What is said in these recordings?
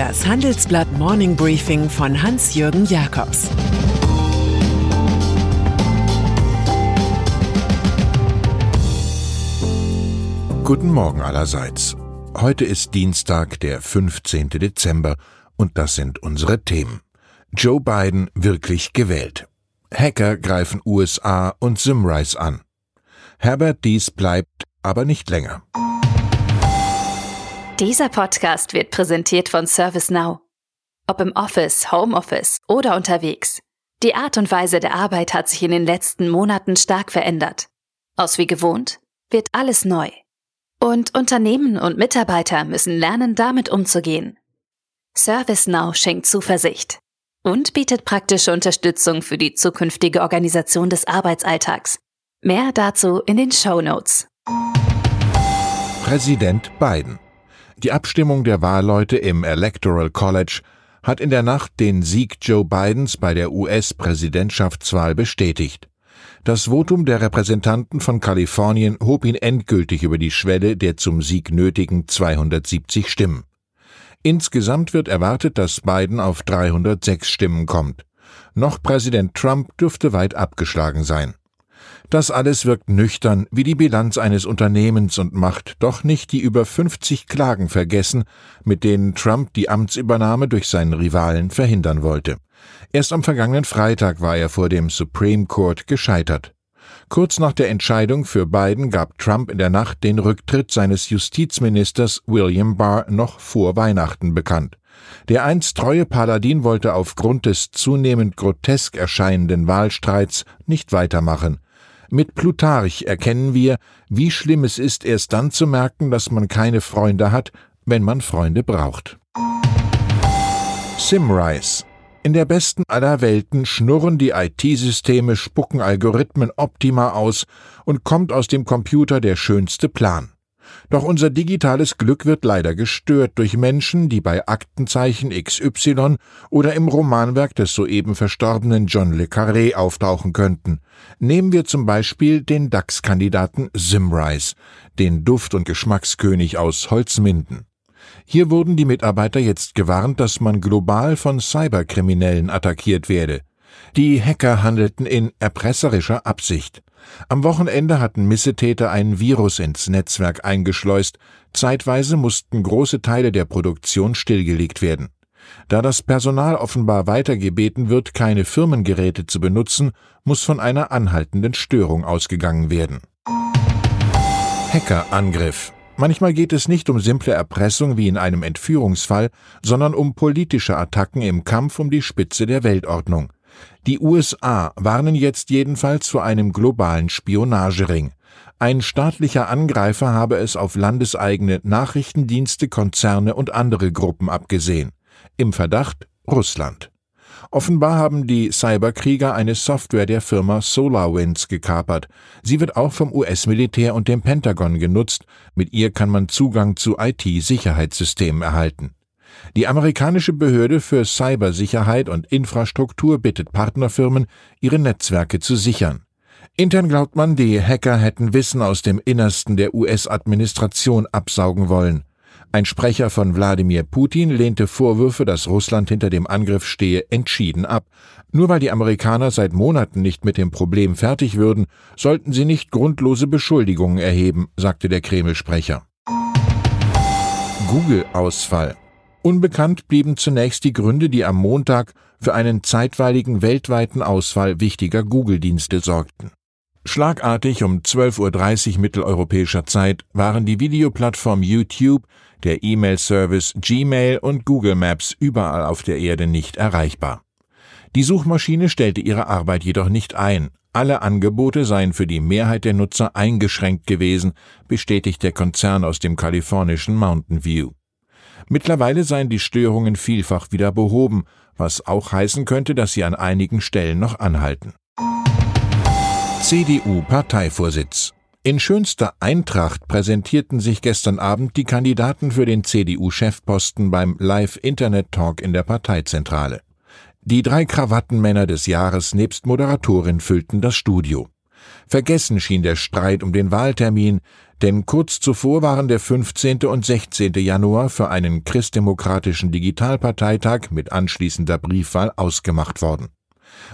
Das Handelsblatt Morning Briefing von Hans-Jürgen Jakobs Guten Morgen allerseits. Heute ist Dienstag, der 15. Dezember, und das sind unsere Themen. Joe Biden wirklich gewählt. Hacker greifen USA und Simrise an. Herbert Dies bleibt aber nicht länger. Dieser Podcast wird präsentiert von ServiceNow. Ob im Office, Homeoffice oder unterwegs. Die Art und Weise der Arbeit hat sich in den letzten Monaten stark verändert. Aus wie gewohnt wird alles neu. Und Unternehmen und Mitarbeiter müssen lernen, damit umzugehen. ServiceNow schenkt Zuversicht und bietet praktische Unterstützung für die zukünftige Organisation des Arbeitsalltags Mehr dazu in den Show Notes. Präsident Biden. Die Abstimmung der Wahlleute im Electoral College hat in der Nacht den Sieg Joe Bidens bei der US-Präsidentschaftswahl bestätigt. Das Votum der Repräsentanten von Kalifornien hob ihn endgültig über die Schwelle der zum Sieg nötigen 270 Stimmen. Insgesamt wird erwartet, dass Biden auf 306 Stimmen kommt. Noch Präsident Trump dürfte weit abgeschlagen sein. Das alles wirkt nüchtern wie die Bilanz eines Unternehmens und macht doch nicht die über 50 Klagen vergessen, mit denen Trump die Amtsübernahme durch seinen Rivalen verhindern wollte. Erst am vergangenen Freitag war er vor dem Supreme Court gescheitert. Kurz nach der Entscheidung für Biden gab Trump in der Nacht den Rücktritt seines Justizministers William Barr noch vor Weihnachten bekannt. Der einst treue Paladin wollte aufgrund des zunehmend grotesk erscheinenden Wahlstreits nicht weitermachen. Mit Plutarch erkennen wir, wie schlimm es ist, erst dann zu merken, dass man keine Freunde hat, wenn man Freunde braucht. Simrise. In der besten aller Welten schnurren die IT-Systeme, spucken Algorithmen optima aus und kommt aus dem Computer der schönste Plan. Doch unser digitales Glück wird leider gestört durch Menschen, die bei Aktenzeichen XY oder im Romanwerk des soeben verstorbenen John le Carré auftauchen könnten. Nehmen wir zum Beispiel den DAX-Kandidaten Simrise, den Duft- und Geschmackskönig aus Holzminden. Hier wurden die Mitarbeiter jetzt gewarnt, dass man global von Cyberkriminellen attackiert werde. Die Hacker handelten in erpresserischer Absicht. Am Wochenende hatten Missetäter ein Virus ins Netzwerk eingeschleust, zeitweise mussten große Teile der Produktion stillgelegt werden. Da das Personal offenbar weitergebeten wird, keine Firmengeräte zu benutzen, muss von einer anhaltenden Störung ausgegangen werden. Hackerangriff Manchmal geht es nicht um simple Erpressung wie in einem Entführungsfall, sondern um politische Attacken im Kampf um die Spitze der Weltordnung. Die USA warnen jetzt jedenfalls vor einem globalen Spionagering. Ein staatlicher Angreifer habe es auf landeseigene Nachrichtendienste, Konzerne und andere Gruppen abgesehen. Im Verdacht Russland. Offenbar haben die Cyberkrieger eine Software der Firma SolarWinds gekapert. Sie wird auch vom US-Militär und dem Pentagon genutzt. Mit ihr kann man Zugang zu IT-Sicherheitssystemen erhalten. Die amerikanische Behörde für Cybersicherheit und Infrastruktur bittet Partnerfirmen, ihre Netzwerke zu sichern. Intern glaubt man, die Hacker hätten Wissen aus dem Innersten der US-Administration absaugen wollen. Ein Sprecher von Wladimir Putin lehnte Vorwürfe, dass Russland hinter dem Angriff stehe, entschieden ab. Nur weil die Amerikaner seit Monaten nicht mit dem Problem fertig würden, sollten sie nicht grundlose Beschuldigungen erheben, sagte der Kreml-Sprecher. Google-Ausfall. Unbekannt blieben zunächst die Gründe, die am Montag für einen zeitweiligen weltweiten Ausfall wichtiger Google-Dienste sorgten. Schlagartig um 12.30 Uhr mitteleuropäischer Zeit waren die Videoplattform YouTube, der E-Mail-Service Gmail und Google Maps überall auf der Erde nicht erreichbar. Die Suchmaschine stellte ihre Arbeit jedoch nicht ein. Alle Angebote seien für die Mehrheit der Nutzer eingeschränkt gewesen, bestätigt der Konzern aus dem kalifornischen Mountain View. Mittlerweile seien die Störungen vielfach wieder behoben, was auch heißen könnte, dass sie an einigen Stellen noch anhalten. CDU-Parteivorsitz in schönster Eintracht präsentierten sich gestern Abend die Kandidaten für den CDU-Chefposten beim Live-Internet-Talk in der Parteizentrale. Die drei Krawattenmänner des Jahres nebst Moderatorin füllten das Studio. Vergessen schien der Streit um den Wahltermin, denn kurz zuvor waren der 15. und 16. Januar für einen christdemokratischen Digitalparteitag mit anschließender Briefwahl ausgemacht worden.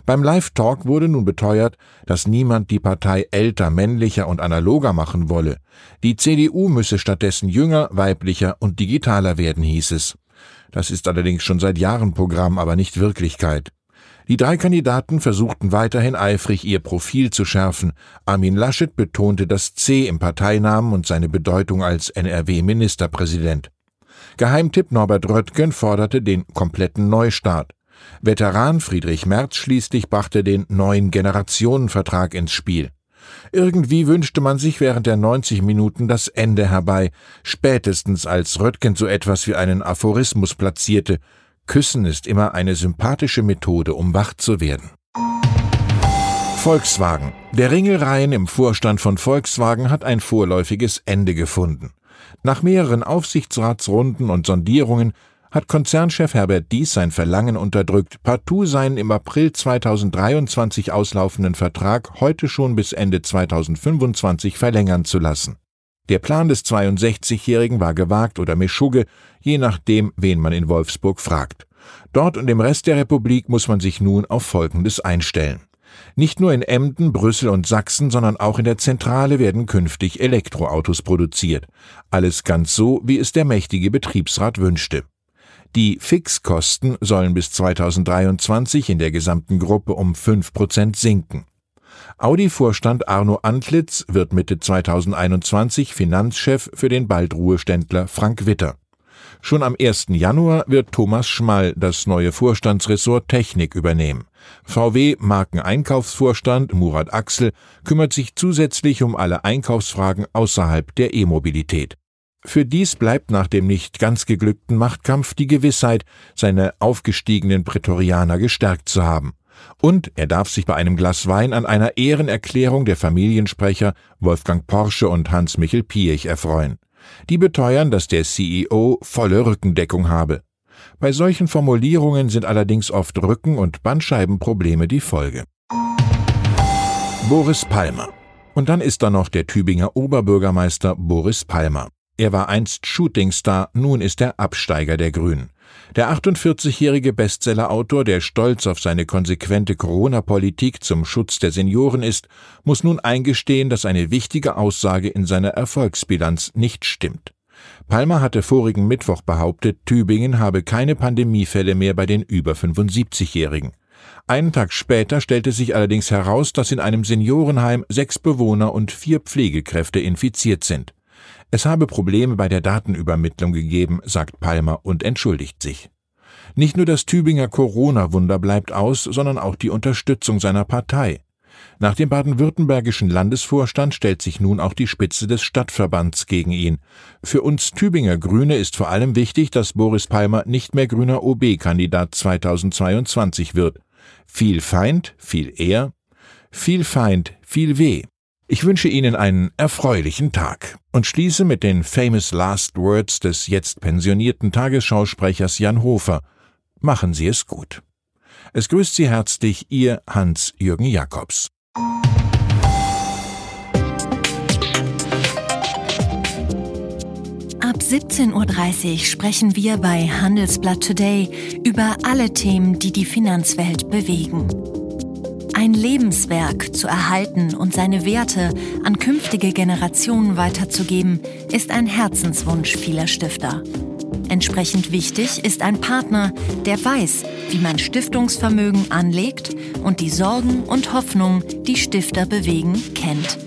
Beim Live-Talk wurde nun beteuert, dass niemand die Partei älter, männlicher und analoger machen wolle. Die CDU müsse stattdessen jünger, weiblicher und digitaler werden, hieß es. Das ist allerdings schon seit Jahren Programm, aber nicht Wirklichkeit. Die drei Kandidaten versuchten weiterhin eifrig, ihr Profil zu schärfen. Armin Laschet betonte das C im Parteinamen und seine Bedeutung als NRW-Ministerpräsident. Geheimtipp Norbert Röttgen forderte den kompletten Neustart. Veteran Friedrich Merz schließlich brachte den neuen Generationenvertrag ins Spiel. Irgendwie wünschte man sich während der 90 Minuten das Ende herbei, spätestens als Röttgen so etwas wie einen Aphorismus platzierte, Küssen ist immer eine sympathische Methode, um wach zu werden. Volkswagen. Der Ringelreihen im Vorstand von Volkswagen hat ein vorläufiges Ende gefunden. Nach mehreren Aufsichtsratsrunden und Sondierungen hat Konzernchef Herbert Dies sein Verlangen unterdrückt, partout seinen im April 2023 auslaufenden Vertrag heute schon bis Ende 2025 verlängern zu lassen. Der Plan des 62-Jährigen war gewagt oder Meschugge, je nachdem, wen man in Wolfsburg fragt. Dort und im Rest der Republik muss man sich nun auf Folgendes einstellen. Nicht nur in Emden, Brüssel und Sachsen, sondern auch in der Zentrale werden künftig Elektroautos produziert. Alles ganz so, wie es der mächtige Betriebsrat wünschte. Die Fixkosten sollen bis 2023 in der gesamten Gruppe um 5 Prozent sinken. Audi-Vorstand Arno Antlitz wird Mitte 2021 Finanzchef für den bald Ruheständler Frank Witter. Schon am 1. Januar wird Thomas Schmall das neue Vorstandsressort Technik übernehmen. VW Markeneinkaufsvorstand Murat Axel kümmert sich zusätzlich um alle Einkaufsfragen außerhalb der E-Mobilität. Für dies bleibt nach dem nicht ganz geglückten Machtkampf die Gewissheit, seine aufgestiegenen Prätorianer gestärkt zu haben. Und er darf sich bei einem Glas Wein an einer Ehrenerklärung der Familiensprecher Wolfgang Porsche und Hans-Michel Piech erfreuen. Die beteuern, dass der CEO volle Rückendeckung habe. Bei solchen Formulierungen sind allerdings oft Rücken- und Bandscheibenprobleme die Folge. Boris Palmer. Und dann ist da noch der Tübinger Oberbürgermeister Boris Palmer. Er war einst Shootingstar, nun ist er Absteiger der Grünen. Der 48-jährige Bestsellerautor, der stolz auf seine konsequente Corona-Politik zum Schutz der Senioren ist, muss nun eingestehen, dass eine wichtige Aussage in seiner Erfolgsbilanz nicht stimmt. Palmer hatte vorigen Mittwoch behauptet, Tübingen habe keine Pandemiefälle mehr bei den über 75-Jährigen. Einen Tag später stellte sich allerdings heraus, dass in einem Seniorenheim sechs Bewohner und vier Pflegekräfte infiziert sind. Es habe Probleme bei der Datenübermittlung gegeben, sagt Palmer und entschuldigt sich. Nicht nur das Tübinger Corona-Wunder bleibt aus, sondern auch die Unterstützung seiner Partei. Nach dem baden-württembergischen Landesvorstand stellt sich nun auch die Spitze des Stadtverbands gegen ihn. Für uns Tübinger Grüne ist vor allem wichtig, dass Boris Palmer nicht mehr grüner OB-Kandidat 2022 wird. Viel Feind, viel Ehr, viel Feind, viel Weh. Ich wünsche Ihnen einen erfreulichen Tag und schließe mit den famous last words des jetzt pensionierten Tagesschausprechers Jan Hofer. Machen Sie es gut. Es grüßt Sie herzlich Ihr Hans-Jürgen Jakobs. Ab 17.30 Uhr sprechen wir bei Handelsblatt Today über alle Themen, die die Finanzwelt bewegen. Ein Lebenswerk zu erhalten und seine Werte an künftige Generationen weiterzugeben, ist ein Herzenswunsch vieler Stifter. Entsprechend wichtig ist ein Partner, der weiß, wie man Stiftungsvermögen anlegt und die Sorgen und Hoffnungen, die Stifter bewegen, kennt.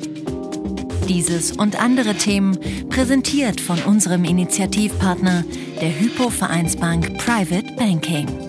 Dieses und andere Themen präsentiert von unserem Initiativpartner, der Hypo Vereinsbank Private Banking.